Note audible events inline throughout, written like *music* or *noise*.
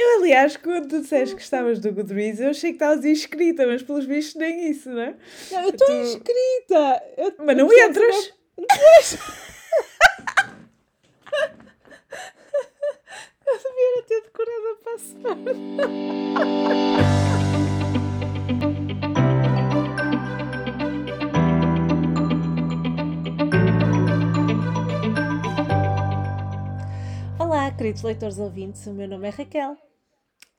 Eu, aliás, quando tu disseste que estavas do Goodreads, eu achei que estavas inscrita, mas pelos vistos nem isso, não é? Não, eu estou tu... inscrita! Eu, mas não entras! Depois... *laughs* eu devia ter decorado a password. Olá, queridos leitores ouvintes, o meu nome é Raquel.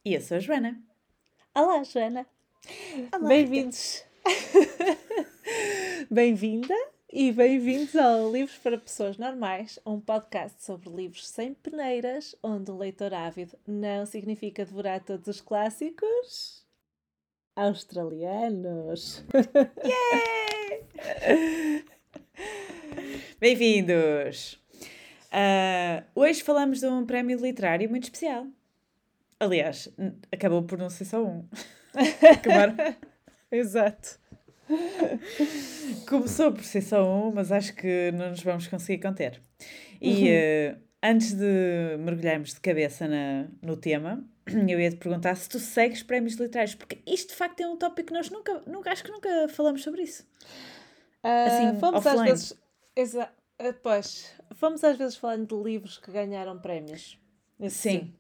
E eu sou a Joana. Olá, Joana. Bem-vindos. *laughs* Bem-vinda e bem-vindos ao Livros para Pessoas Normais, um podcast sobre livros sem peneiras, onde o leitor ávido não significa devorar todos os clássicos australianos. Yeah! *laughs* Bem-vindos! Uh, hoje falamos de um prémio literário muito especial. Aliás, acabou por não ser só um. *laughs* Acabaram. Exato. Começou por ser só um, mas acho que não nos vamos conseguir conter. E uh, antes de mergulharmos de cabeça na, no tema, eu ia te perguntar se tu segues prémios literários, porque isto de facto é um tópico que nós nunca, nunca acho que nunca falamos sobre isso. Uh, assim, fomos offline. às vezes. Exa ah, pois, fomos às vezes falando de livros que ganharam prémios. Sim. sim.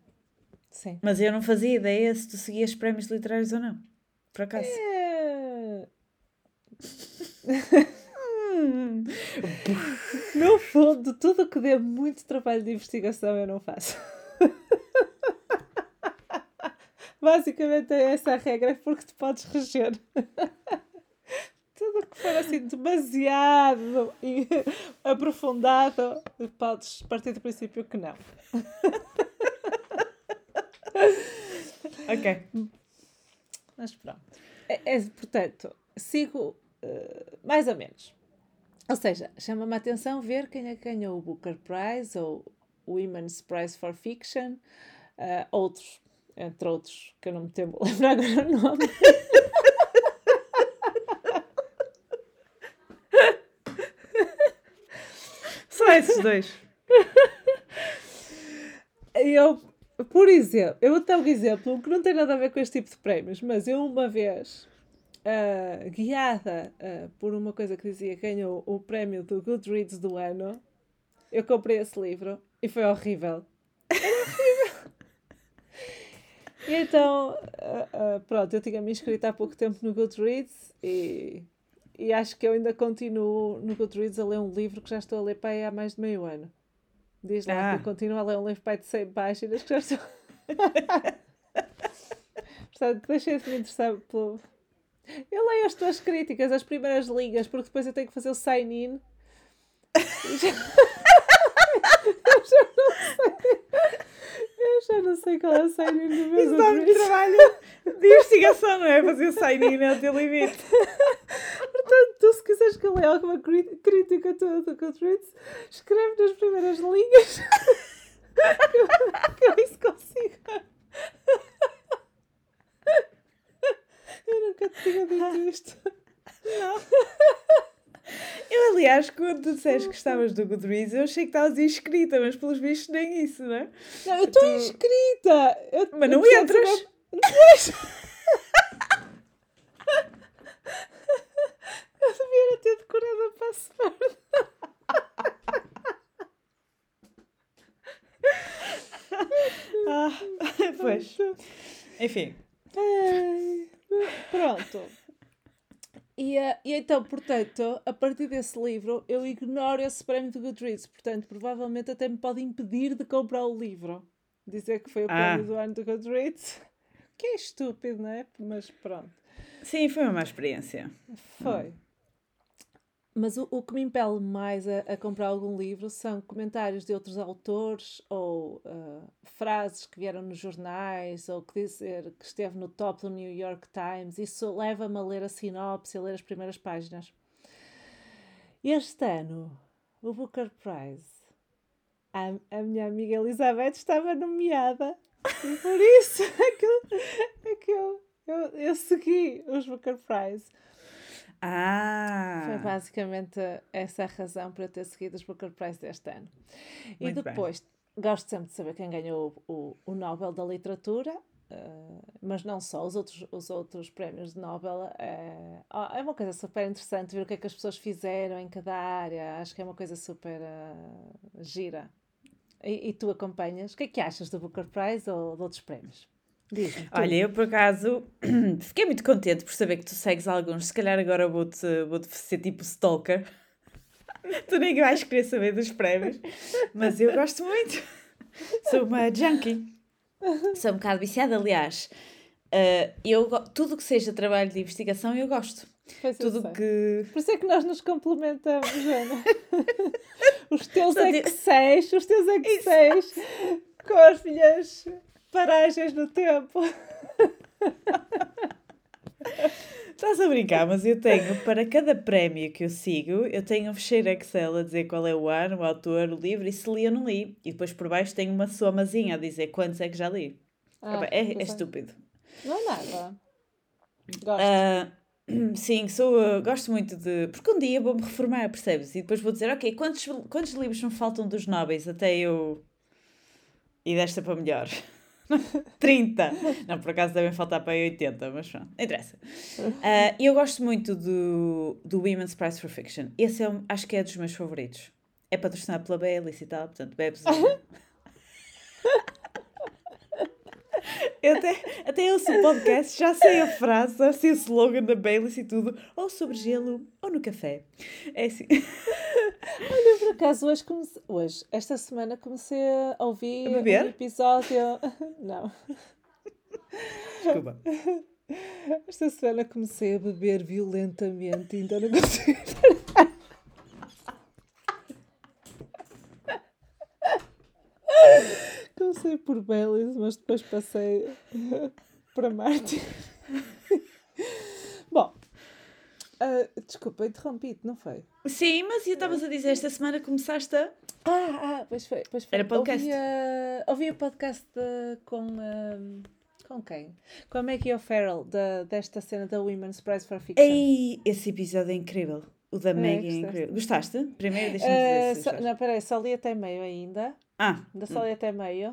Sim. Mas eu não fazia ideia se tu seguias prémios literários ou não. Por acaso. É... *laughs* no fundo, tudo que dê muito trabalho de investigação eu não faço. *laughs* Basicamente é essa a regra porque te podes reger. *laughs* tudo que for assim demasiado aprofundado, podes partir do princípio que não. *laughs* ok. Mas pronto. É, é portanto, sigo uh, mais ou menos. Ou seja, chama-me a atenção ver quem é que ganhou o Booker Prize ou o Women's Prize for Fiction, uh, outros, entre outros, que eu não me temo *laughs* lembrar agora o nome. Só esses dois. *laughs* Eu, por exemplo, eu vou dar um exemplo que não tem nada a ver com este tipo de prémios, mas eu uma vez, uh, guiada uh, por uma coisa que dizia ganhou o prémio do Goodreads do ano, eu comprei esse livro e foi horrível! e então, uh, pronto, eu tinha me inscrito há pouco tempo no Goodreads e e acho que eu ainda continuo no Goodreads a ler um livro que já estou a ler para aí há mais de meio ano. Diz lá ah. que eu continuo a ler um livro para aí de 100 páginas que já estou. *laughs* Portanto, deixei-me interessar pelo. Eu leio as tuas críticas, as primeiras linhas, porque depois eu tenho que fazer o sign-in. eu já *laughs* não sei. Eu já não sei qual é o sign-in do meu Isso dá um trabalho de investigação, não é? Fazer o sign-in é o teu limite. *laughs* Tu se quiseres que eu leia alguma crítica tua do Goodreads, escreve nas primeiras linhas que, eu, que eu isso consigo. Eu nunca te tinha dito isto. Não. Eu, aliás, quando tu disseste que estavas do Goodreads, eu achei que estavas inscrita, mas pelos vistos nem isso, não é? Não, eu estou tu... inscrita! Eu, mas não entras! Depois... eu devia ter decorado a password. ah, pois. Enfim. Pronto. E, uh, e então, portanto, a partir desse livro, eu ignoro esse prémio do Goodreads. Portanto, provavelmente até me pode impedir de comprar o livro. Dizer que foi o ah. prémio do ano do Goodreads. Que é estúpido, não é? Mas pronto. Sim, foi uma má experiência. Foi. Mas o, o que me impele mais a, a, comprar algum livro são comentários de outros autores ou uh, frases que vieram nos jornais ou que dizer que esteve no top do New York Times. Isso leva-me a ler a sinopse, a ler as primeiras páginas. Este ano, o Booker Prize, a, a minha amiga Elizabeth estava nomeada e por isso é que, é que eu, eu, eu segui os Booker Prize. Ah! Foi basicamente essa a razão para eu ter seguido os Booker Prize deste ano. Muito e depois, gosto sempre de saber quem ganhou o, o, Nobel da Literatura, uh, mas não só, os outros, os outros prémios de Nobel. É, é uma coisa super interessante ver o que é que as pessoas fizeram em cada área, acho que é uma coisa super uh, gira. E, e, tu acompanhas? O que é que achas do Booker Prize ou de outros prémios? Olha, eu por acaso *clears throat* fiquei muito contente por saber que tu segues alguns. Se calhar agora vou-te vou ser tipo stalker. *laughs* tu nem vais querer saber dos prémios. Mas eu gosto muito. *laughs* Sou uma junkie. Sou um bocado viciada, aliás. Uh, eu, tudo que seja trabalho de investigação eu gosto. Pois tudo que. Por isso é que nós nos complementamos, Joana. *laughs* os teus Excel, os teus Excel com as minhas paragens no tempo. *laughs* Estás a brincar, mas eu tenho, para cada prémio que eu sigo, eu tenho um fecheiro Excel a dizer qual é o ano, o autor, o livro e se li ou não li. E depois por baixo tenho uma somazinha a dizer quantos é que já li. Ah, é, é estúpido. Não é nada. Gosto. Uh, *clears throat* sim, sou, uh, gosto muito de. Porque um dia vou-me reformar, percebes? E depois vou dizer, ok, quantos, quantos livros me faltam dos nobres até eu. E desta para melhor? 30. Não, por acaso devem faltar para aí 80, mas pronto, não interessa. Uh, eu gosto muito do, do Women's Prize for Fiction. Esse é, um, acho que é dos meus favoritos. É patrocinado pela Bailey e tal, portanto, bebes. *laughs* Eu até, até ouço o podcast, já sei a frase, já sei o slogan da Baileys e tudo, ou sobre gelo ou no café. É assim. *laughs* Olha, por acaso, hoje, comecei, hoje, esta semana, comecei a ouvir a um episódio. *laughs* Não. Desculpa. Esta semana comecei a beber violentamente, então não consigo *laughs* Comecei por Baileys, mas depois passei *laughs* para Martin. *laughs* Bom, uh, desculpa, interrompi-te, não foi? Sim, mas eu estavas a dizer, esta semana começaste a. Ah, ah, pois foi. Pois foi. Era podcast. Ouvi, o podcast de, com. Uh, com quem? Com a Maggie O'Farrell, de, desta cena da Women's Prize for Fiction. Ei, esse episódio é incrível. O da é, Maggie é incrível. Gostaste? Primeiro, deixa-me dizer. Uh, só, não, peraí, só li até meio ainda. Ah. Da só li até meio.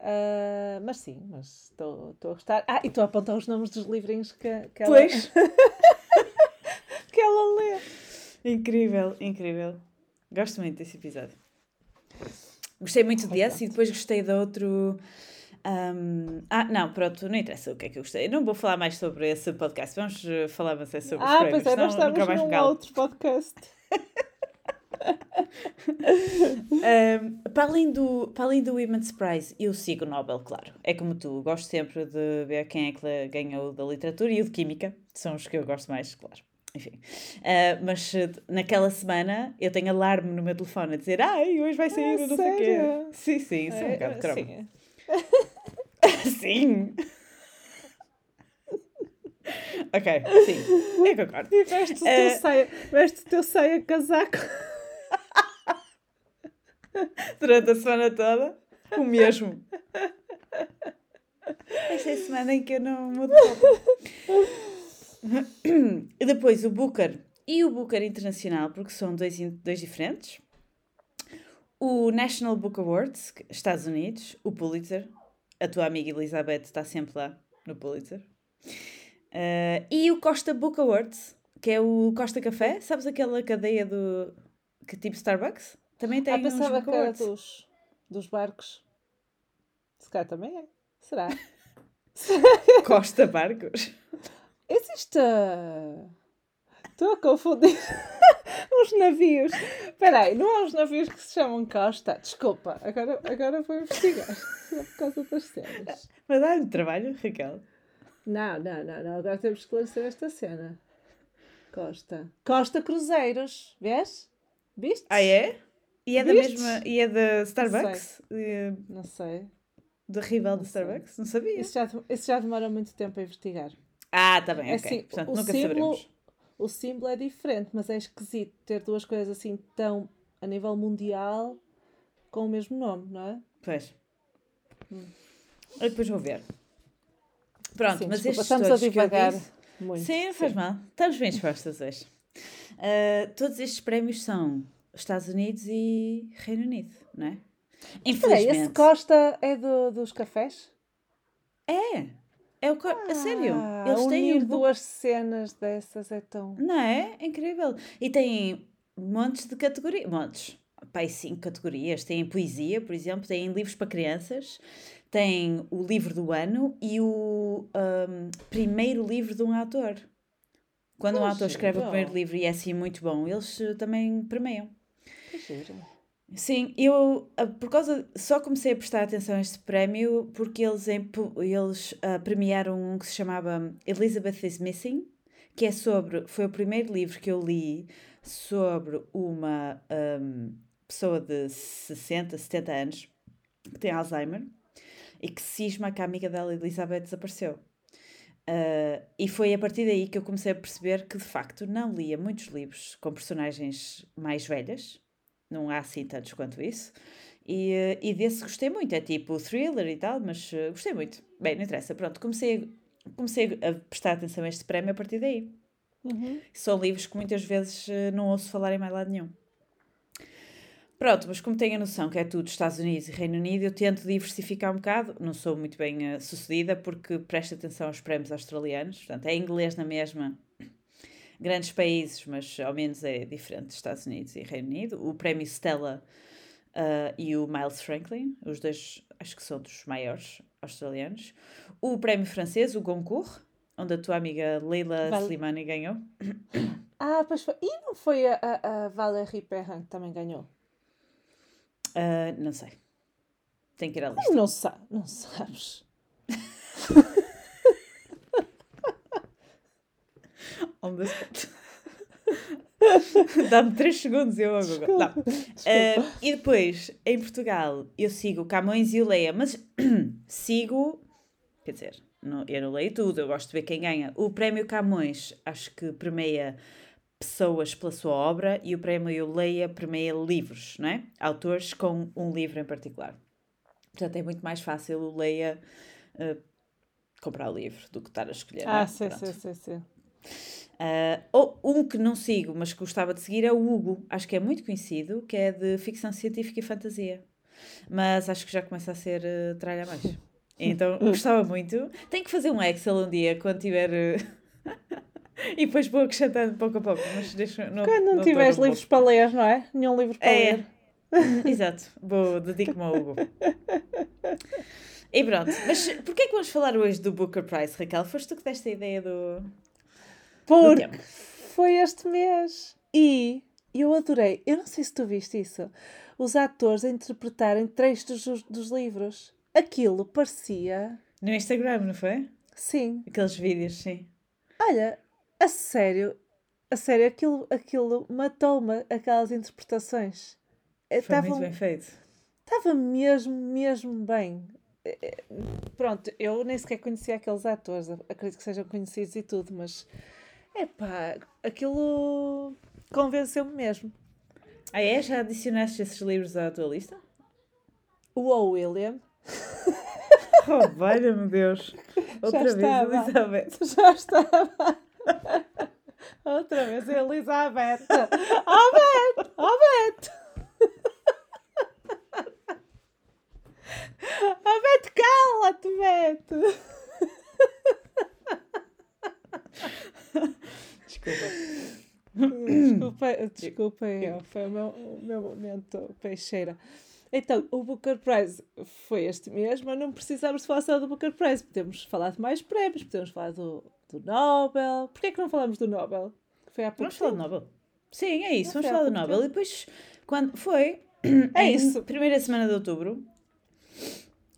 Uh, mas sim, mas estou a gostar. Ah, e estou a apontar os nomes dos livrinhos que, que ela... Pois. *laughs* que ela lê. Incrível, incrível. Gosto muito desse episódio. Gostei muito desse e depois gostei de outro. Um, ah, não, pronto, não interessa o que é que eu gostei. não vou falar mais sobre esse podcast. Vamos eh, falar mais é sobre ah, os prémios. Ah, pois é, nós estamos num outro podcast. um, para, além do, para além do Women's Prize, eu sigo o Nobel, claro. É como tu, gosto sempre de ver quem é que ganhou da literatura e o de química, são os que eu gosto mais, claro. Enfim, uh, mas naquela semana eu tenho alarme no meu telefone a dizer ai, hoje vai sair, ah, não sei o quê. Sim, sim, isso é, um bocado de Sim. *laughs* sim. ok, sim, eu concordo. E veste o teu, uh, saia, veste o teu saia casaco. Durante a semana toda, o mesmo. Esta é a semana em que eu não mudo E depois o Booker e o Booker Internacional, porque são dois, dois diferentes. O National Book Awards, Estados Unidos, o Pulitzer. A tua amiga Elizabeth está sempre lá no Pulitzer. Uh, e o Costa Book Awards, que é o Costa Café. Sabes aquela cadeia do. que tipo Starbucks? Também tem ah, pensava uns que era dos, dos barcos. Se calhar também é. Será? *laughs* Costa Barcos? Existe. Estou a confundir os navios. Espera aí, não há uns navios que se chamam Costa? Desculpa, agora, agora vou investigar. *laughs* Só por causa das cenas. Vai dar-lhe trabalho, Raquel? Não, não, não, não. Agora temos que esclarecer esta cena. Costa. Costa Cruzeiros. Vês? Viste? Ah, é? E é Vistes? da mesma. E é da Starbucks? Não sei. Não sei. Da rival da Starbucks? Não sabia. Isso já, isso já demora muito tempo a investigar. Ah, tá bem, é ok. Assim, Portanto, nunca símbolo, saberemos. O símbolo é diferente, mas é esquisito ter duas coisas assim tão a nível mundial com o mesmo nome, não é? Pois. Hum. Eu depois vou ver. Pronto, Sim, mas desculpa, estamos a divagar disse... muito. Sim, faz Sim. mal. Estamos bem dispostas hoje. Uh, todos estes prémios são Estados Unidos e Reino Unido, não é? Infelizmente. Peraí, esse Costa é do, dos cafés? É. É o co... ah, sério. Eles têm um... duas cenas dessas é tão. Não é? é incrível. E tem montes de categorias. Montes. Pai, cinco categorias. Tem poesia, por exemplo, tem livros para crianças, tem o livro do ano e o um, primeiro livro de um autor. Quando um autor escreve bom. o primeiro livro e é assim muito bom, eles eh, também premiam. Que giro. Sim, eu ah, por causa só comecei a prestar atenção a este prémio porque eles, eles uh, premiaram um que se chamava Elizabeth is Missing, que é sobre, foi o primeiro livro que eu li sobre uma um, pessoa de 60, 70 anos que tem Alzheimer e que cisma que a amiga dela, Elizabeth, desapareceu. Uh, e foi a partir daí que eu comecei a perceber que de facto não lia muitos livros com personagens mais velhas não há assim tantos quanto isso. E, eh, e desse gostei muito, é tipo thriller e tal, mas uh, gostei muito. Bem, não interessa, pronto, comecei, comecei a prestar atenção a este prémio a partir daí. Uhum. São livros que muitas vezes uh, não ouço falar em mais lado nenhum. Pronto, mas como tenho a noção que é tudo Estados Unidos e Reino Unido, eu tento diversificar um bocado. Não sou muito bem uh, sucedida porque presto atenção aos prémios australianos, portanto, é inglês na mesma, grandes países, mas ao menos é diferente dos Estados Unidos e Reino Unido. O prémio Stella uh, e o Miles Franklin, os dois acho que são dos maiores australianos. O prémio francês, o Goncourt, onde a tua amiga Leila Val... Slimani ganhou. *coughs* Ah, pois foi. E não foi a, a, a Valérie Perrin que também ganhou? Uh, não sei. Tem que ir à lista. Não, sa não sabes. *laughs* on the spot. *laughs* Dá-me 3 segundos e eu agora. Não. Uh, e depois, em Portugal, eu sigo Camões e o Leia, mas *clears throat* sigo. Quer dizer, não, eu não leio tudo, eu gosto de ver quem ganha. O prémio Camões acho que premia pessoas pela sua obra e o prémio Leia premia livros, não é? Autores com um livro em particular. Portanto, é muito mais fácil o Leia uh, comprar o livro do que estar a escolher. Ah, é? sim, sim, sim, sim. Uh, ou um que não sigo, mas que gostava de seguir é o Hugo. Acho que é muito conhecido, que é de ficção científica e fantasia. Mas acho que já começa a ser uh, tralha mais. *laughs* Então gostava muito. Tenho que fazer um Excel um dia quando tiver. Uh... *laughs* e depois vou acrescentando pouco a pouco. Mas deixa, não, quando não, tiveres um livros para ler, não é? Nenhum livro para é. ler. *laughs* Exato, vou dedico-me ao Hugo. E pronto, mas porquê que vamos falar hoje do Booker Prize, Raquel? Foste tu que deste a ideia do, porque foi este mês. E eu adorei. Eu não sei se tu viste isso. Os atores a interpretarem trechos dos, dos livros. Aquilo parecia. No Instagram, não foi? Sim. Aqueles vídeos, sim. Olha, a sério, a sério, aquilo, aquilo matou-me, aquelas interpretações. Foi Tava, muito bem feito. Estava mesmo, mesmo bem. Eh, eh, pronto, eu nem sequer conhecia aqueles atores, acredito que sejam conhecidos e tudo, mas Epá, aquilo convenceu-me mesmo. Ah é? Já adicionaste esses livros à tua lista? O O. William. *laughs* Oh, valha-me Deus. Outra Já vez, estava. Elizabeth. *laughs* Já estava. Outra vez, Elizabeth. Oh, Beth! Oh, Beth! Oh, Beth, cala-te, Beth! *laughs* Desculpa. Desculpa, desculpa, foi o meu, o meu momento peixeira. Então, o Booker Prize foi este mês, mas não precisamos falar só do Booker Prize. Podemos falar de mais prémios, podemos falar do, do Nobel. Porquê é que não falamos do Nobel? foi há pouco Vamos falar do Nobel. Sim, é isso, não vamos falar do Nobel. Tempo. E depois, quando foi, é isso. primeira semana de outubro,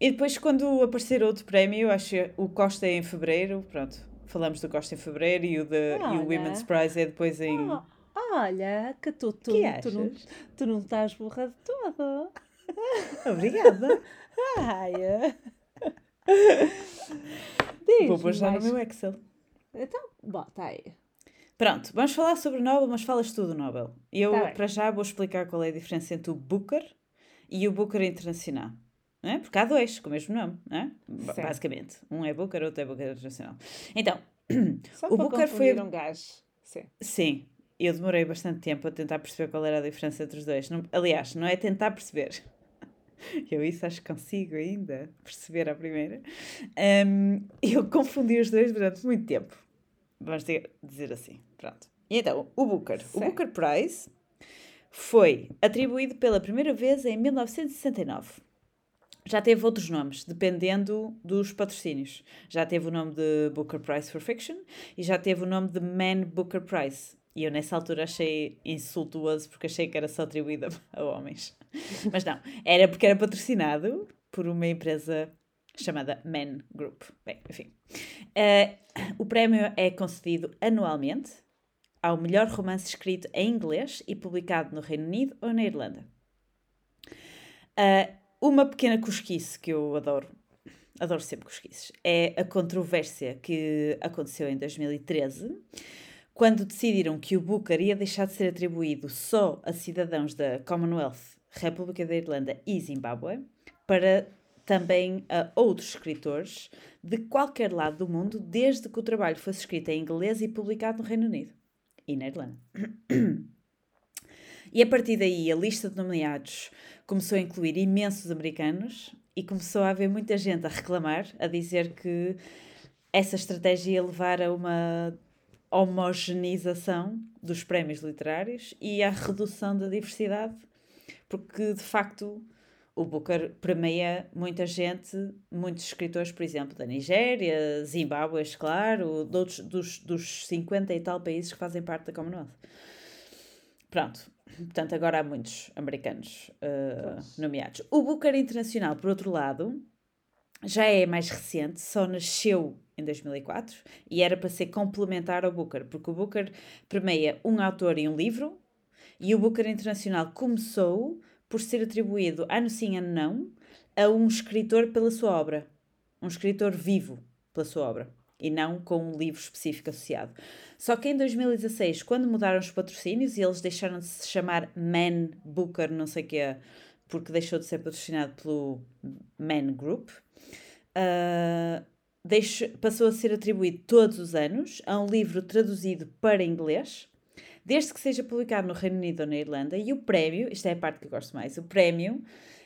e depois quando aparecer outro prémio, acho que o Costa é em fevereiro, pronto, falamos do Costa em fevereiro e o, de, e o Women's Prize é depois em. Oh, olha, que tu, tu, que tu, não, tu não estás burra de todo. *laughs* Obrigada. Ai. Diz Vou pôr já no meu Excel. Então, bota aí. Pronto, vamos falar sobre o Nobel, mas falas tudo do Nobel. Eu, tá para já, vou explicar qual é a diferença entre o Booker e o Booker Internacional. É? Porque há dois com o mesmo nome, é? basicamente. Um é Booker, outro é Booker Internacional. Então, *clears throat* Só o Booker foi. um gajo. Sim. Sim. Eu demorei bastante tempo a tentar perceber qual era a diferença entre os dois. Não, aliás, não é tentar perceber. *laughs* eu isso acho que consigo ainda perceber à primeira. Um, eu confundi os dois durante muito tempo. Vamos dizer assim. Pronto. E então, o Booker. Certo. O Booker Prize foi atribuído pela primeira vez em 1969. Já teve outros nomes, dependendo dos patrocínios. Já teve o nome de Booker Prize for Fiction e já teve o nome de Man Booker Prize. E eu nessa altura achei insultuoso porque achei que era só atribuída a homens. Mas não, era porque era patrocinado por uma empresa chamada Man Group. Bem, enfim. Uh, o prémio é concedido anualmente ao melhor romance escrito em inglês e publicado no Reino Unido ou na Irlanda. Uh, uma pequena cosquice que eu adoro, adoro sempre cosquices, é a controvérsia que aconteceu em 2013, quando decidiram que o Booker ia deixar de ser atribuído só a cidadãos da Commonwealth, República da Irlanda e Zimbábue, para também a outros escritores de qualquer lado do mundo, desde que o trabalho fosse escrito em inglês e publicado no Reino Unido e na Irlanda. *clears throat* E a partir daí a lista de nomeados começou a incluir imensos americanos e começou a haver muita gente a reclamar, a dizer que essa estratégia ia levar a uma homogeneização dos prémios literários e à redução da diversidade, porque de facto o Booker premia muita gente, muitos escritores, por exemplo, da Nigéria, Zimbábue, claro, outros, dos, dos 50 e tal países que fazem parte da Commonwealth. Pronto, portanto, agora há muitos americanos uh, nomeados. O Booker Internacional, por outro lado, já é mais recente, só nasceu em 2004 e era para ser complementar ao Booker, porque o Booker premia um autor e um livro, e o Booker Internacional começou por ser atribuído, ano sim, ano não, a um escritor pela sua obra. Um escritor vivo pela sua obra. E não com um livro específico associado. Só que em 2016, quando mudaram os patrocínios e eles deixaram de se chamar Man Booker, não sei o que porque deixou de ser patrocinado pelo Man Group, uh, deixo, passou a ser atribuído todos os anos a um livro traduzido para inglês desde que seja publicado no Reino Unido ou na Irlanda, e o prémio, isto é a parte que eu gosto mais, o prémio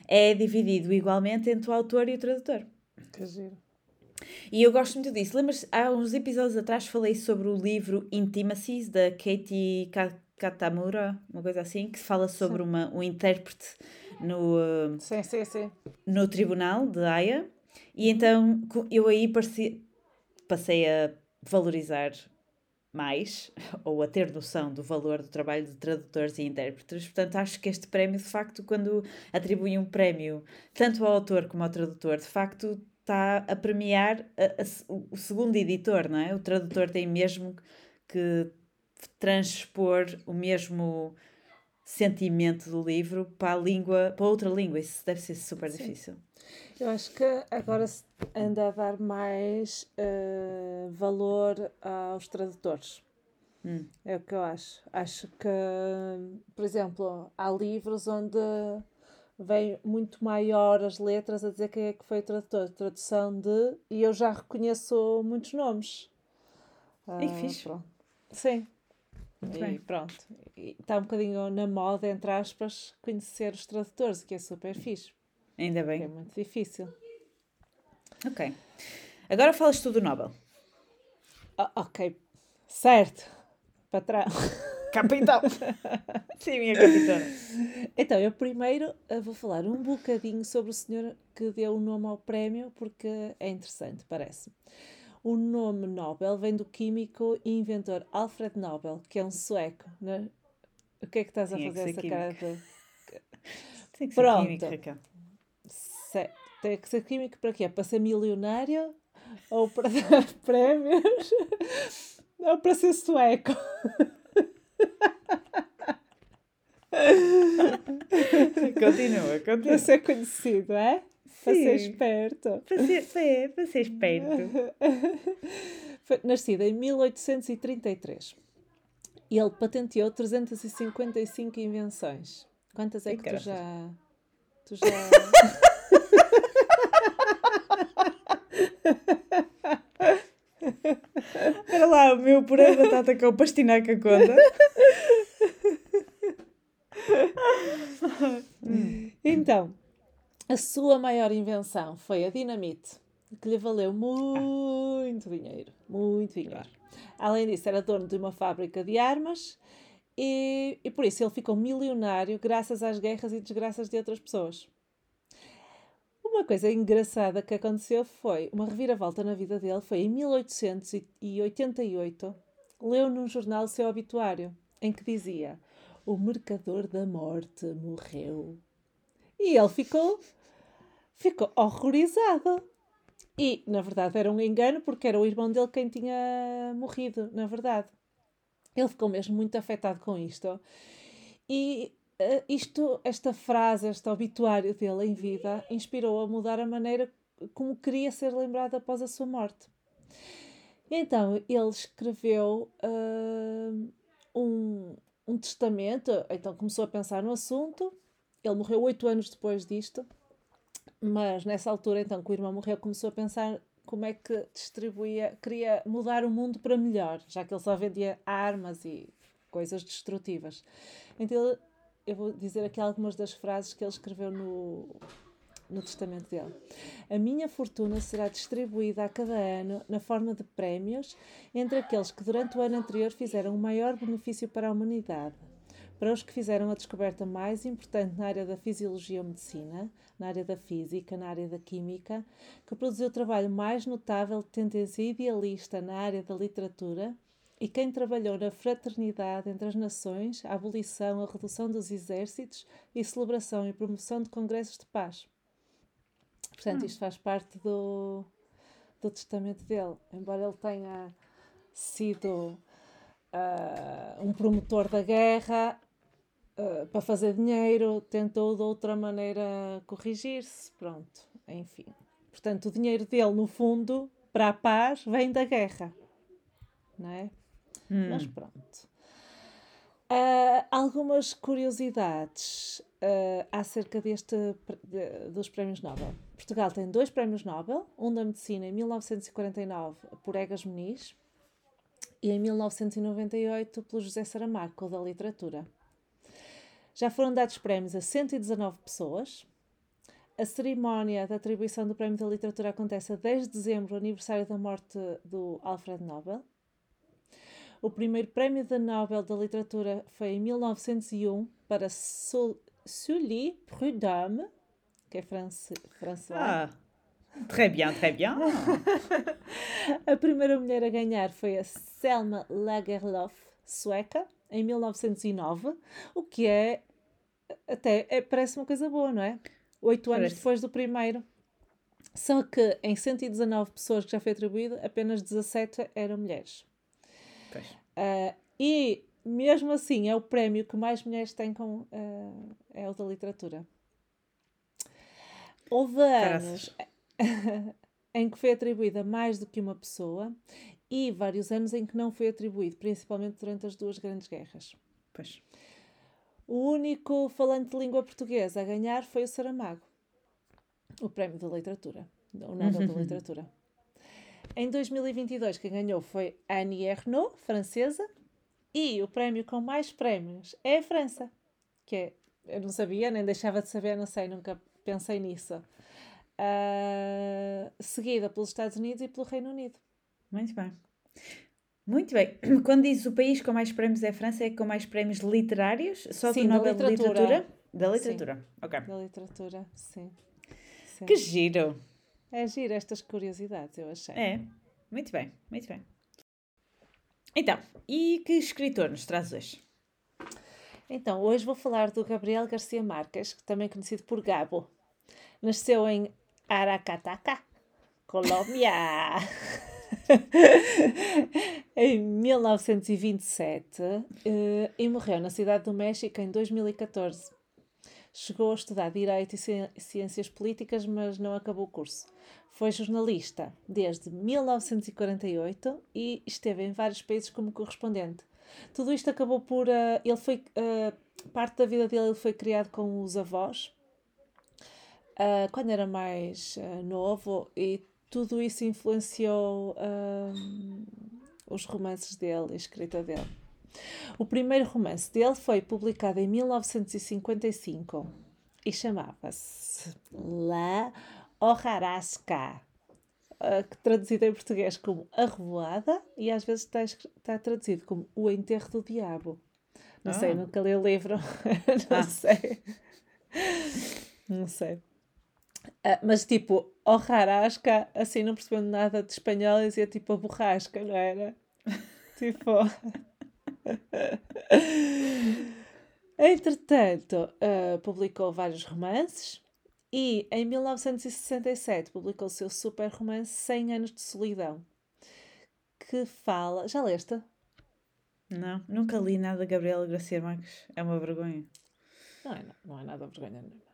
é dividido igualmente entre o autor e o tradutor. Que giro. E eu gosto muito disso. Lembras, há uns episódios atrás falei sobre o livro Intimacies, da Katie Katamura, uma coisa assim, que fala sobre uma, um intérprete no, sim, sim, sim. no tribunal de Haia. E então eu aí passei a valorizar mais, *laughs* ou a ter noção do valor do trabalho de tradutores e intérpretes. Portanto, acho que este prémio, de facto, quando atribui um prémio tanto ao autor como ao tradutor, de facto está a premiar a, a, o segundo editor, não é? O tradutor tem mesmo que transpor o mesmo sentimento do livro para a língua, para outra língua. Isso deve ser super Sim. difícil. Eu acho que agora se anda a dar mais uh, valor aos tradutores. Hum. É o que eu acho. Acho que, por exemplo, há livros onde vem muito maior as letras a dizer quem é que foi o tradutor. Tradução de. E eu já reconheço muitos nomes. E que fixe. Pronto. Sim. Muito e bem. pronto. Está um bocadinho na moda, entre aspas, conhecer os tradutores, que é super fixe. Ainda bem. É muito difícil. Ok. Agora falas tu do Nobel. Oh, ok. Certo. Patrão. Capitão. *laughs* Sim, minha capitã. Então, eu primeiro eh, vou falar um bocadinho sobre o senhor que deu o nome ao prémio, porque é interessante, parece. O nome Nobel vem do químico e inventor Alfred Nobel, que é um sueco. Né? O que é que estás a fazer essa cara de... *laughs* Tem que ser Pronto. químico, Raquel. Tem que ser químico para quê? Para ser milionário? Ou para *laughs* dar prémios? Ou para ser sueco? *laughs* *laughs* continua, continua. Para ser conhecido, é? Para ser esperto. Para ser, para, para ser esperto. *laughs* Foi nascido em 1833. E ele patenteou 355 invenções. Quantas é que, que tu já. Tu já. *laughs* Espera lá, o meu puré de batata com o pastinaca conta. *laughs* então, a sua maior invenção foi a dinamite, que lhe valeu muito dinheiro. Muito dinheiro. Além disso, era dono de uma fábrica de armas e, e por isso ele ficou milionário graças às guerras e desgraças de outras pessoas. Uma coisa engraçada que aconteceu foi uma reviravolta na vida dele. Foi em 1888, leu num jornal o seu obituário, em que dizia: O mercador da morte morreu. E ele ficou, ficou horrorizado. E, na verdade, era um engano, porque era o irmão dele quem tinha morrido, na verdade. Ele ficou mesmo muito afetado com isto. E uh, isto, esta frase, este obituário dele em vida, inspirou a mudar a maneira como queria ser lembrado após a sua morte. Então, ele escreveu uh, um, um testamento, então começou a pensar no assunto. Ele morreu oito anos depois disto, mas nessa altura, então, que o irmão morreu, começou a pensar como é que distribuía, queria mudar o mundo para melhor, já que ele só vendia armas e coisas destrutivas. Então, eu vou dizer aqui algumas das frases que ele escreveu no, no testamento dele. A minha fortuna será distribuída a cada ano na forma de prémios entre aqueles que durante o ano anterior fizeram o maior benefício para a humanidade. Para os que fizeram a descoberta mais importante na área da fisiologia ou medicina, na área da física, na área da química, que produziu o trabalho mais notável de tendência idealista na área da literatura, e quem trabalhou na fraternidade entre as nações, a abolição, a redução dos exércitos e celebração e promoção de congressos de paz. Portanto, hum. isto faz parte do, do testamento dele. Embora ele tenha sido uh, um promotor da guerra, uh, para fazer dinheiro, tentou de outra maneira corrigir-se. Pronto, enfim. Portanto, o dinheiro dele, no fundo, para a paz, vem da guerra. Não é? Hum. Mas pronto. Uh, algumas curiosidades uh, acerca deste, de, dos prémios Nobel. Portugal tem dois prémios Nobel, um da Medicina em 1949 por Egas Muniz e em 1998 pelo José Saramago, da Literatura. Já foram dados prémios a 119 pessoas. A cerimónia da atribuição do Prémio da Literatura acontece a 10 de dezembro, aniversário da morte do Alfred Nobel. O primeiro prémio da Nobel da Literatura foi em 1901 para Sully Prudhomme, que é francês. Ah, très bien, très bien. *laughs* a primeira mulher a ganhar foi a Selma Lagerlof, sueca, em 1909, o que é até é, parece uma coisa boa, não é? Oito anos depois do primeiro. Só que em 119 pessoas que já foi atribuído, apenas 17 eram mulheres. Uh, e mesmo assim é o prémio que mais mulheres têm com uh, é o da literatura. Houve anos *laughs* em que foi atribuída mais do que uma pessoa e vários anos em que não foi atribuído, principalmente durante as duas grandes guerras. Pois. O único falante de língua portuguesa a ganhar foi o Saramago, o prémio da literatura, o Nobel da *laughs* literatura. Em 2022, quem ganhou foi Annie Ernaux, francesa, e o prémio com mais prémios é a França, que é, eu não sabia, nem deixava de saber, não sei, nunca pensei nisso. Uh, seguida pelos Estados Unidos e pelo Reino Unido. Muito bem. Muito bem. *clears throat* Quando diz o país com mais prémios é a França, é com mais prémios literários? Só sim, do Nobel da literatura. literatura? Da literatura, sim. ok. Da literatura, sim. sim. Que giro! É giro estas curiosidades, eu achei. É, muito bem, muito bem. Então, e que escritor nos traz hoje? Então, hoje vou falar do Gabriel Garcia Marques, também conhecido por Gabo. Nasceu em Aracataca, Colômbia. *laughs* em 1927 eh, e morreu na cidade do México em 2014. Chegou a estudar Direito e Ciências Políticas, mas não acabou o curso. Foi jornalista desde 1948 e esteve em vários países como correspondente. Tudo isto acabou por. Uh, ele foi. Uh, parte da vida dele ele foi criado com os avós uh, quando era mais novo e tudo isso influenciou os romances dele, a escrita dele. O primeiro romance dele foi publicado em 1955 e chamava-se La Hojarasca, uh, que traduzido em português como A Revoada e às vezes está, está traduzido como O Enterro do Diabo. Não sei, Ah. nunca li o livro, *laughs* não Ah. sei. Não sei. Ah, mas tipo, Hojarasca, assim não percebendo nada de espanhol, dizia tipo a borrasca, não era? *laughs* tipo. *laughs* Entretanto, ah, publicou vários romances e em 1967 publicou o seu super romance 100 Anos de Solidão, que fala. Já leste? Não, nunca li nada de Gabriela Garcia Marques. É uma vergonha. Não é, não é nada vergonha nenhuma.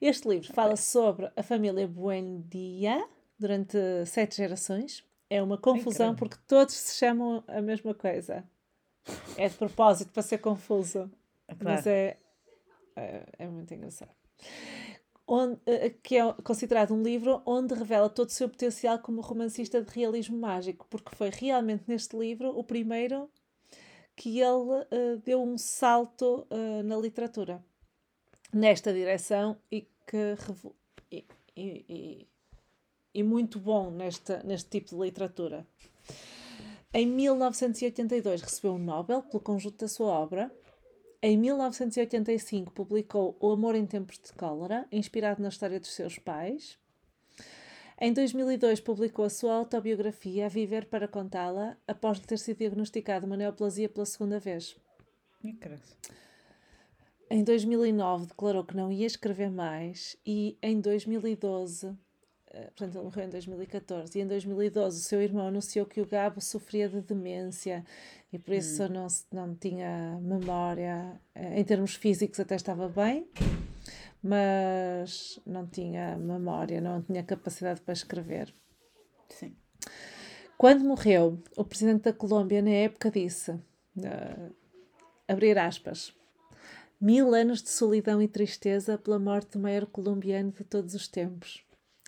Este livro fala sobre a família Buendia durante sete gerações. É uma confusão credo. porque todos se chamam a mesma coisa. É de propósito para ser confuso. Ah, Claro. Mas é, é, é muito engraçado. Onde, eh, que é considerado um livro onde revela todo o seu potencial como romancista de realismo mágico, porque foi realmente neste livro o primeiro que ele eh, deu um salto eh, na literatura nesta direção e que e, e- e- e muito bom nesta, neste tipo de literatura. Em 1982 recebeu um Nobel pelo conjunto da sua obra. Em 1985 publicou O Amor em Tempos de Cólera, inspirado na história dos seus pais. Em 2002 publicou a sua autobiografia A Viver para Contá-la, após lhe ter sido diagnosticado uma neoplasia pela segunda vez. Em 2009 declarou que não ia escrever mais e em 2012, eh, portanto ele morreu em 2014, e em 2012 o seu irmão anunciou que o Gabo sofria de demência e por isso não, se- não tinha memória. Eh, Em termos físicos até estava bem, mas não tinha memória, não tinha capacidade para escrever. Sim. Quando morreu, o presidente da Colômbia, na época, disse: eh, abrir aspas. Mil anos de solidão e tristeza pela morte do maior colombiano de todos os tempos.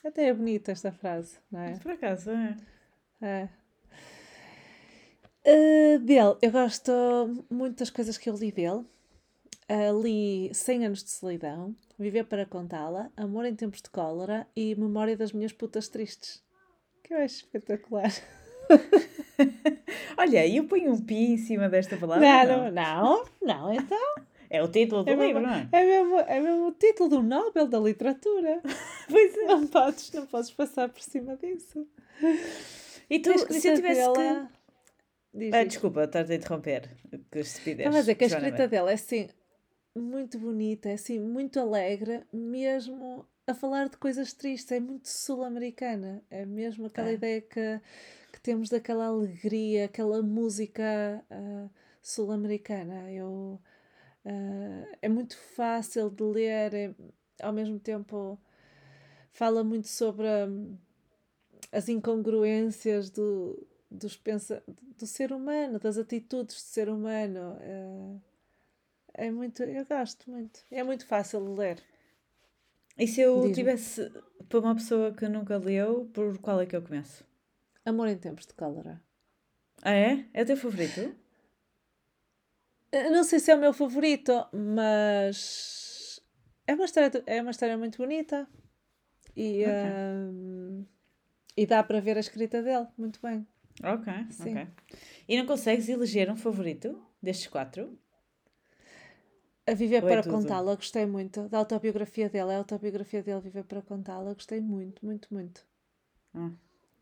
Até é bonita esta frase, não é? Por acaso, é. É. Uh, dele, eu gosto muito das coisas que eu li dele. Uh, li 100 anos de solidão, Viver para contá-la, Amor em tempos de cólera e Memória das minhas putas tristes. Que eu acho espetacular. *laughs* Olha, eu ponho um pi em cima desta palavra. Não, não, não, não, então. É o título do É livro, mesmo, não é? é, mesmo, é mesmo o título do Nobel da Literatura. *laughs* Pois é. Não podes, não podes passar por cima disso. E tu, se eu tivesse que. dela- Diz, Ah, desculpa, estar-te a interromper. Que estupidez. Estava a dizer que a escrita dela é assim, muito bonita, é assim, muito alegre, mesmo a falar de coisas tristes, é muito sul-americana. É mesmo aquela É. ideia que, que temos daquela alegria, aquela música ah, sul-americana. Eu, ah, é muito fácil de ler, é- ao mesmo tempo fala muito sobre hum, as incongruências do, dos pensa do ser humano, das atitudes do ser humano. É, é muito, eu gosto muito. É muito fácil de ler. E se eu tivesse para uma pessoa que nunca leu, por qual é que eu começo? Amor em tempos de cólera. Ah, é? É o teu favorito? Eh, Não sei se é o meu favorito, mas é uma história, é uma história muito bonita e, Ok. hum, e dá para ver a escrita dele muito bem. Ok, Sim. ok. E não consegues eleger um favorito destes quatro? A Viver Ou é para tudo? Contá-la, gostei muito. Da autobiografia dele, a autobiografia dele, Viver para Contá-la, gostei muito, muito, muito. Ah,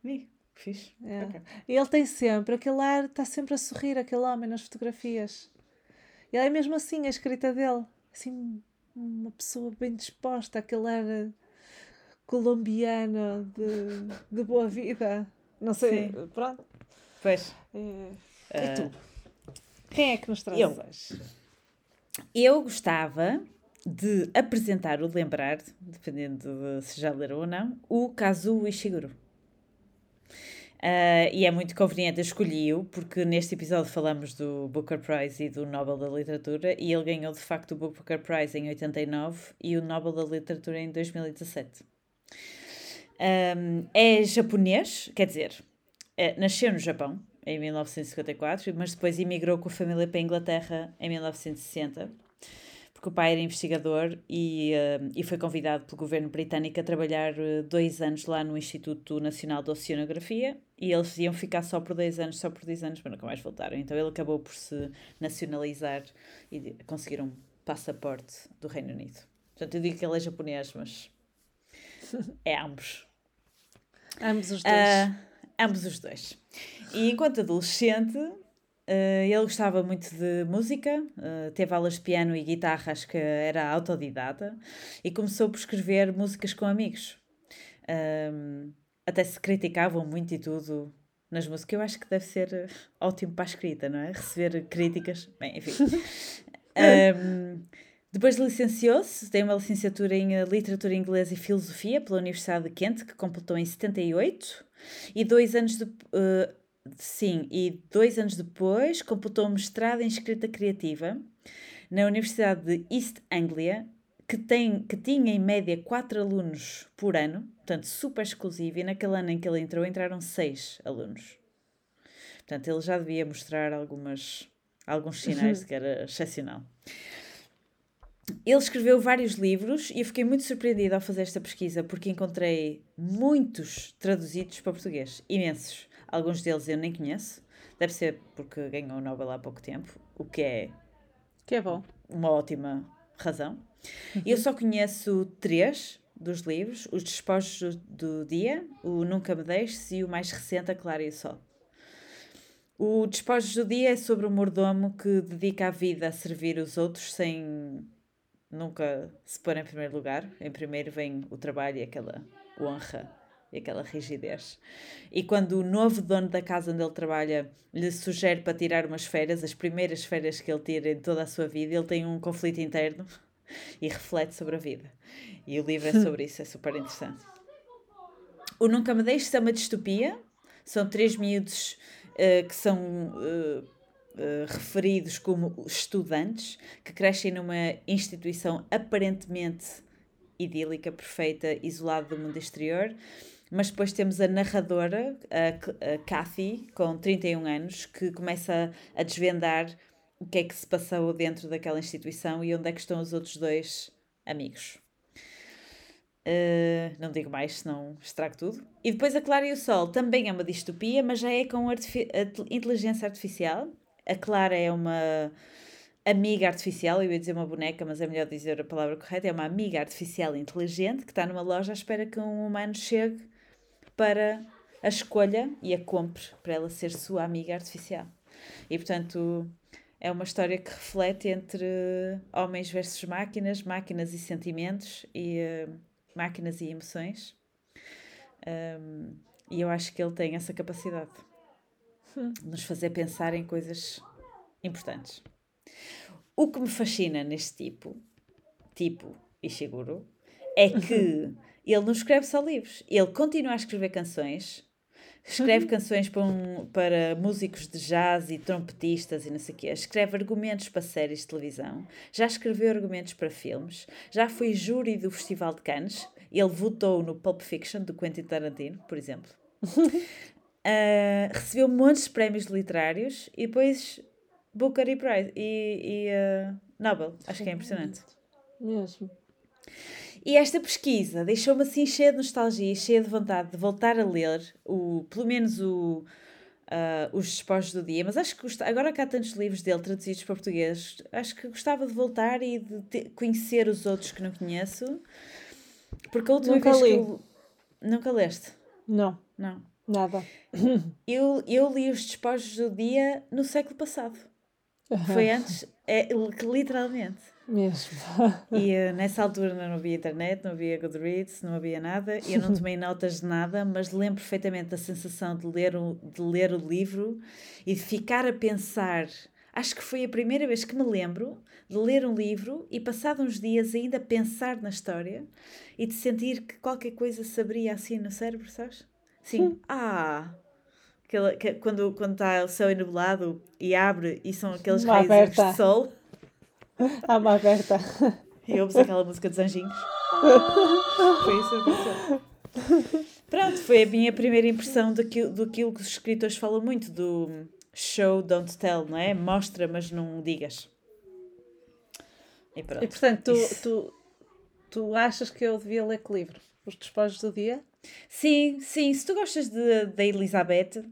ih, que fixe. É. Ok. E ele tem sempre, aquele ar, está sempre a sorrir, aquele homem nas fotografias. Ele é mesmo assim, a escrita dele. Assim, uma pessoa bem disposta, aquele ar eh, colombiano de, de boa vida. Não sei, Sim. pronto. Pois. É. ah, E tu? Quem é que nos trazes eu. hoje? Eu gostava de apresentar ou lembrar, dependendo de se já leram ou não, o Kazuo Ishiguro. Ah, e é muito conveniente, eu escolhi-o, porque neste episódio falamos do Booker Prize e do Nobel da Literatura, e ele ganhou de facto o Booker Prize em 89 e o Nobel da Literatura em 2017. Ahm, é japonês, quer dizer, eh, nasceu no Japão em 1954, mas depois emigrou com a família para a Inglaterra em 1960. porque o pai era investigador e, uh, e foi convidado pelo governo britânico a trabalhar uh, dois anos lá no Instituto Nacional de Oceanografia e eles iam ficar só por dois anos, só por dois anos, mas nunca mais voltaram. Então ele acabou por se nacionalizar e conseguir um passaporte do Reino Unido. Portanto, eu digo que ele é japonês, mas *laughs* é ambos. ambos os dois. Uh, ambos os dois. E enquanto adolescente, Uh, ele gostava muito de música, uh, teve aulas de piano e guitarra, acho que era autodidata, e começou por escrever músicas com amigos. Um, até se criticavam muito e tudo nas músicas. Eu acho que deve ser ótimo para a escrita, não é? Receber críticas. Bem, enfim. *laughs* um, depois licenciou-se, tem uma licenciatura em Literatura Inglesa e Filosofia pela Universidade de Kent, que completou em 78, e dois anos de, uh, Sim, e dois anos depois completou um mestrado em escrita criativa na Universidade de East Anglia, que, tem, que tinha em média quatro alunos por ano, portanto super exclusivo, e naquele ano em que ele entrou entraram seis alunos. Portanto, ele já devia mostrar algumas, alguns sinais de que era excepcional. Ele escreveu vários livros e eu fiquei muito surpreendida ao fazer esta pesquisa porque encontrei muitos traduzidos para português, imensos. Alguns deles eu nem conheço. Deve ser porque ganhou o Nobel há pouco tempo, o que é, que é bom. uma ótima razão. Uhum. Eu só conheço três dos livros: Os Despojos do Dia, o Nunca Me Deixes e o mais recente, A Clara e o Sol. O Despojos do Dia é sobre um mordomo que dedica a vida a servir os outros sem nunca se pôr em primeiro lugar. Em primeiro vem o trabalho e aquela honra e aquela rigidez. E quando o novo dono da casa onde ele trabalha lhe sugere para tirar umas férias, as primeiras férias que ele tira em toda a sua vida, ele tem um conflito interno e reflete sobre a vida. E o livro é sobre isso, é super interessante. O Nunca Me Deixes é uma distopia. São três miúdos uh, que são uh, uh, referidos como estudantes, que crescem numa instituição aparentemente idílica, perfeita, isolada do mundo exterior mas depois temos a narradora, a, a Kathy, com 31 anos, que começa a desvendar o que é que se passou dentro daquela instituição e onde é que estão os outros dois amigos. Uh, não digo mais, senão estrago tudo. E depois a Clara e o Sol também é uma distopia, mas já é com artifi inteligência artificial. A Clara é uma amiga artificial, eu ia dizer uma boneca, mas é melhor dizer a palavra correta, é uma amiga artificial inteligente que está numa loja à espera que um humano chegue para a escolha e a compre para ela ser sua amiga artificial. E portanto é uma história que reflete entre homens versus máquinas, máquinas e sentimentos e uh, máquinas e emoções. Um, e eu acho que ele tem essa capacidade de nos fazer pensar em coisas importantes. O que me fascina neste tipo, tipo Ishiguro, é que *laughs* ele não escreve só livros, ele continua a escrever canções, escreve canções para, um, para músicos de jazz e trompetistas e não sei o quê, escreve argumentos para séries de televisão, já escreveu argumentos para filmes, já foi júri do Festival de Cannes, ele votou no Pulp Fiction do Quentin Tarantino, por exemplo. uh, *laughs* recebeu montes de prémios literários e depois Booker e Prize e, e uh, Nobel. Acho que é impressionante. Mesmo. E esta pesquisa deixou-me assim cheia de nostalgia, cheia de vontade de voltar a ler, o, pelo menos o, uh, os despojos do dia, mas acho que agora que há tantos livros dele traduzidos para português, acho que gostava de voltar e de te... conhecer os outros que não conheço, porque a última Nunca vez li. que eu... Nunca leste? Não. Não. Nada. *coughs* Eu, eu li os despojos do dia no século passado. Foi *laughs* antes, é, literalmente. Mesmo. *laughs* e uh, nessa altura não havia internet, não havia Goodreads, não havia nada. E eu não tomei *laughs* notas de nada, mas lembro perfeitamente da sensação de ler, o, de ler o livro e de ficar a pensar. Acho que foi a primeira vez que me lembro de ler um livro e, passado uns dias, ainda pensar na história e de sentir que qualquer coisa se abria assim no cérebro, sabes? Sim. Hum. Ah! Aquela, que, quando, quando está o céu enubulado e abre e são aqueles raios de sol. A uma aberta. E ouves aquela música dos anjinhos. foi isso que aconteceu. Pronto, foi a minha primeira impressão daquilo, daquilo que os escritores falam muito, do show, don't tell, não é? Mostra, mas não digas. E pronto. E portanto, tu, Isso. tu, tu achas que eu devia ler que livro? Os despojos do dia? Sim, sim, se tu gostas de, da Elizabeth,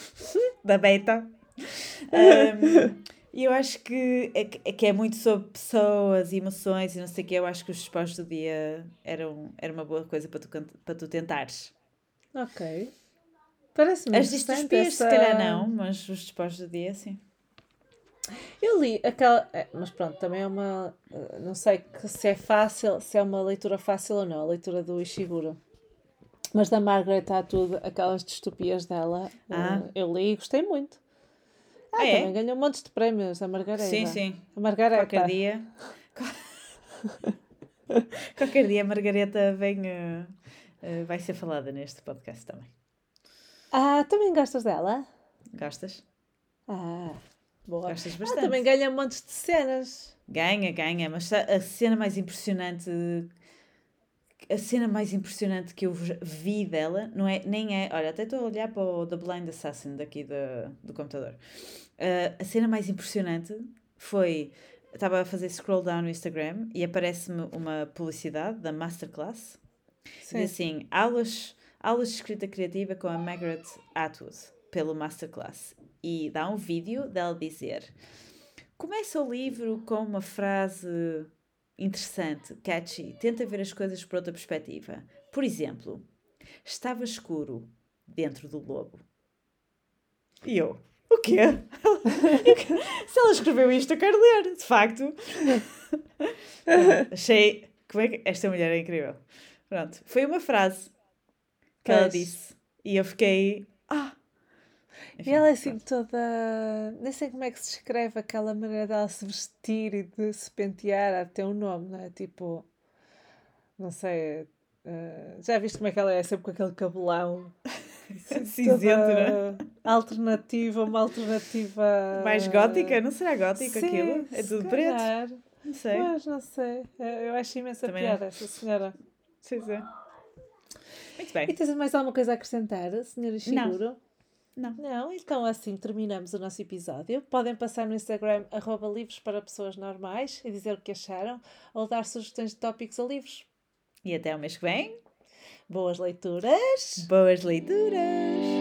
*laughs* da Beta, *laughs* hum, eu acho que é, que- é que é muito sobre pessoas e emoções e não sei o que, eu acho que os despojos do dia eram, era uma boa coisa para tu, para tu tentares. Ok. Parece-me As distopias, essa- se calhar não, mas os despojos do dia, sim. Eu li aquela. é, mas pronto, também é uma. eh, Não sei se é fácil, se é uma leitura fácil ou não, a leitura do Ishiguro. Mas da Margaret Atwood, aquelas distopias dela, eh, Ah. eu li e gostei muito. Ah, Ah, é? também ganhou um monte de prémios, a Margareta. Sim, sim. A Margareta. Qualquer dia. *laughs* Qualquer dia a Margareta vem. eh, eh, vai ser falada neste podcast também. Ah, também gostas dela? Gostas? Ah, boa. Gostas Ah, bastante. também ganha um monte de cenas. Ganha, ganha, mas a cena mais impressionante, a cena mais impressionante que eu vi dela, não é, nem é, olha, até estou a olhar para o The Blind Assassin daqui do, do computador. Uh, a cena mais impressionante foi, estava a fazer scroll down no Instagram e aparece-me uma publicidade da Masterclass, Sim. diz assim, aulas, aulas de escrita criativa com a Margaret Atwood, pelo Masterclass. E dá um vídeo dela dizer Começa o livro com uma frase interessante, catchy. Tenta ver as coisas por outra perspectiva. Por exemplo, estava escuro dentro do lobo. E eu, o quê? *laughs* Se ela escreveu isto, eu quero ler, de facto. *laughs* Achei. Como é que. Esta mulher é incrível. Pronto, foi uma frase que ela Pois. disse. E eu fiquei. Ah! E ela é assim toda. Nem sei como é que se escreve aquela maneira dela se vestir e de se pentear, até um nome, não é? Tipo. Não sei. eh, já viste como é que ela é? Sempre com aquele cabelão. *laughs* Cinzento, não é? toda Alternativa, uma alternativa. Mais gótica? Não será gótico Sim, aquilo? É se tudo preto? calhar. Não sei. Pois, não sei. Eh, Eu acho imensa Também piada essa senhora. Sim, sim. Muito E bem. tens mais alguma coisa a acrescentar, senhora Ishiguro? Não. Não, então assim terminamos o nosso episódio. Podem passar no Instagram arroba livros para pessoas normais e dizer o que acharam ou dar sugestões de tópicos a livros. E até o mês que vem. Boas leituras! Boas leituras!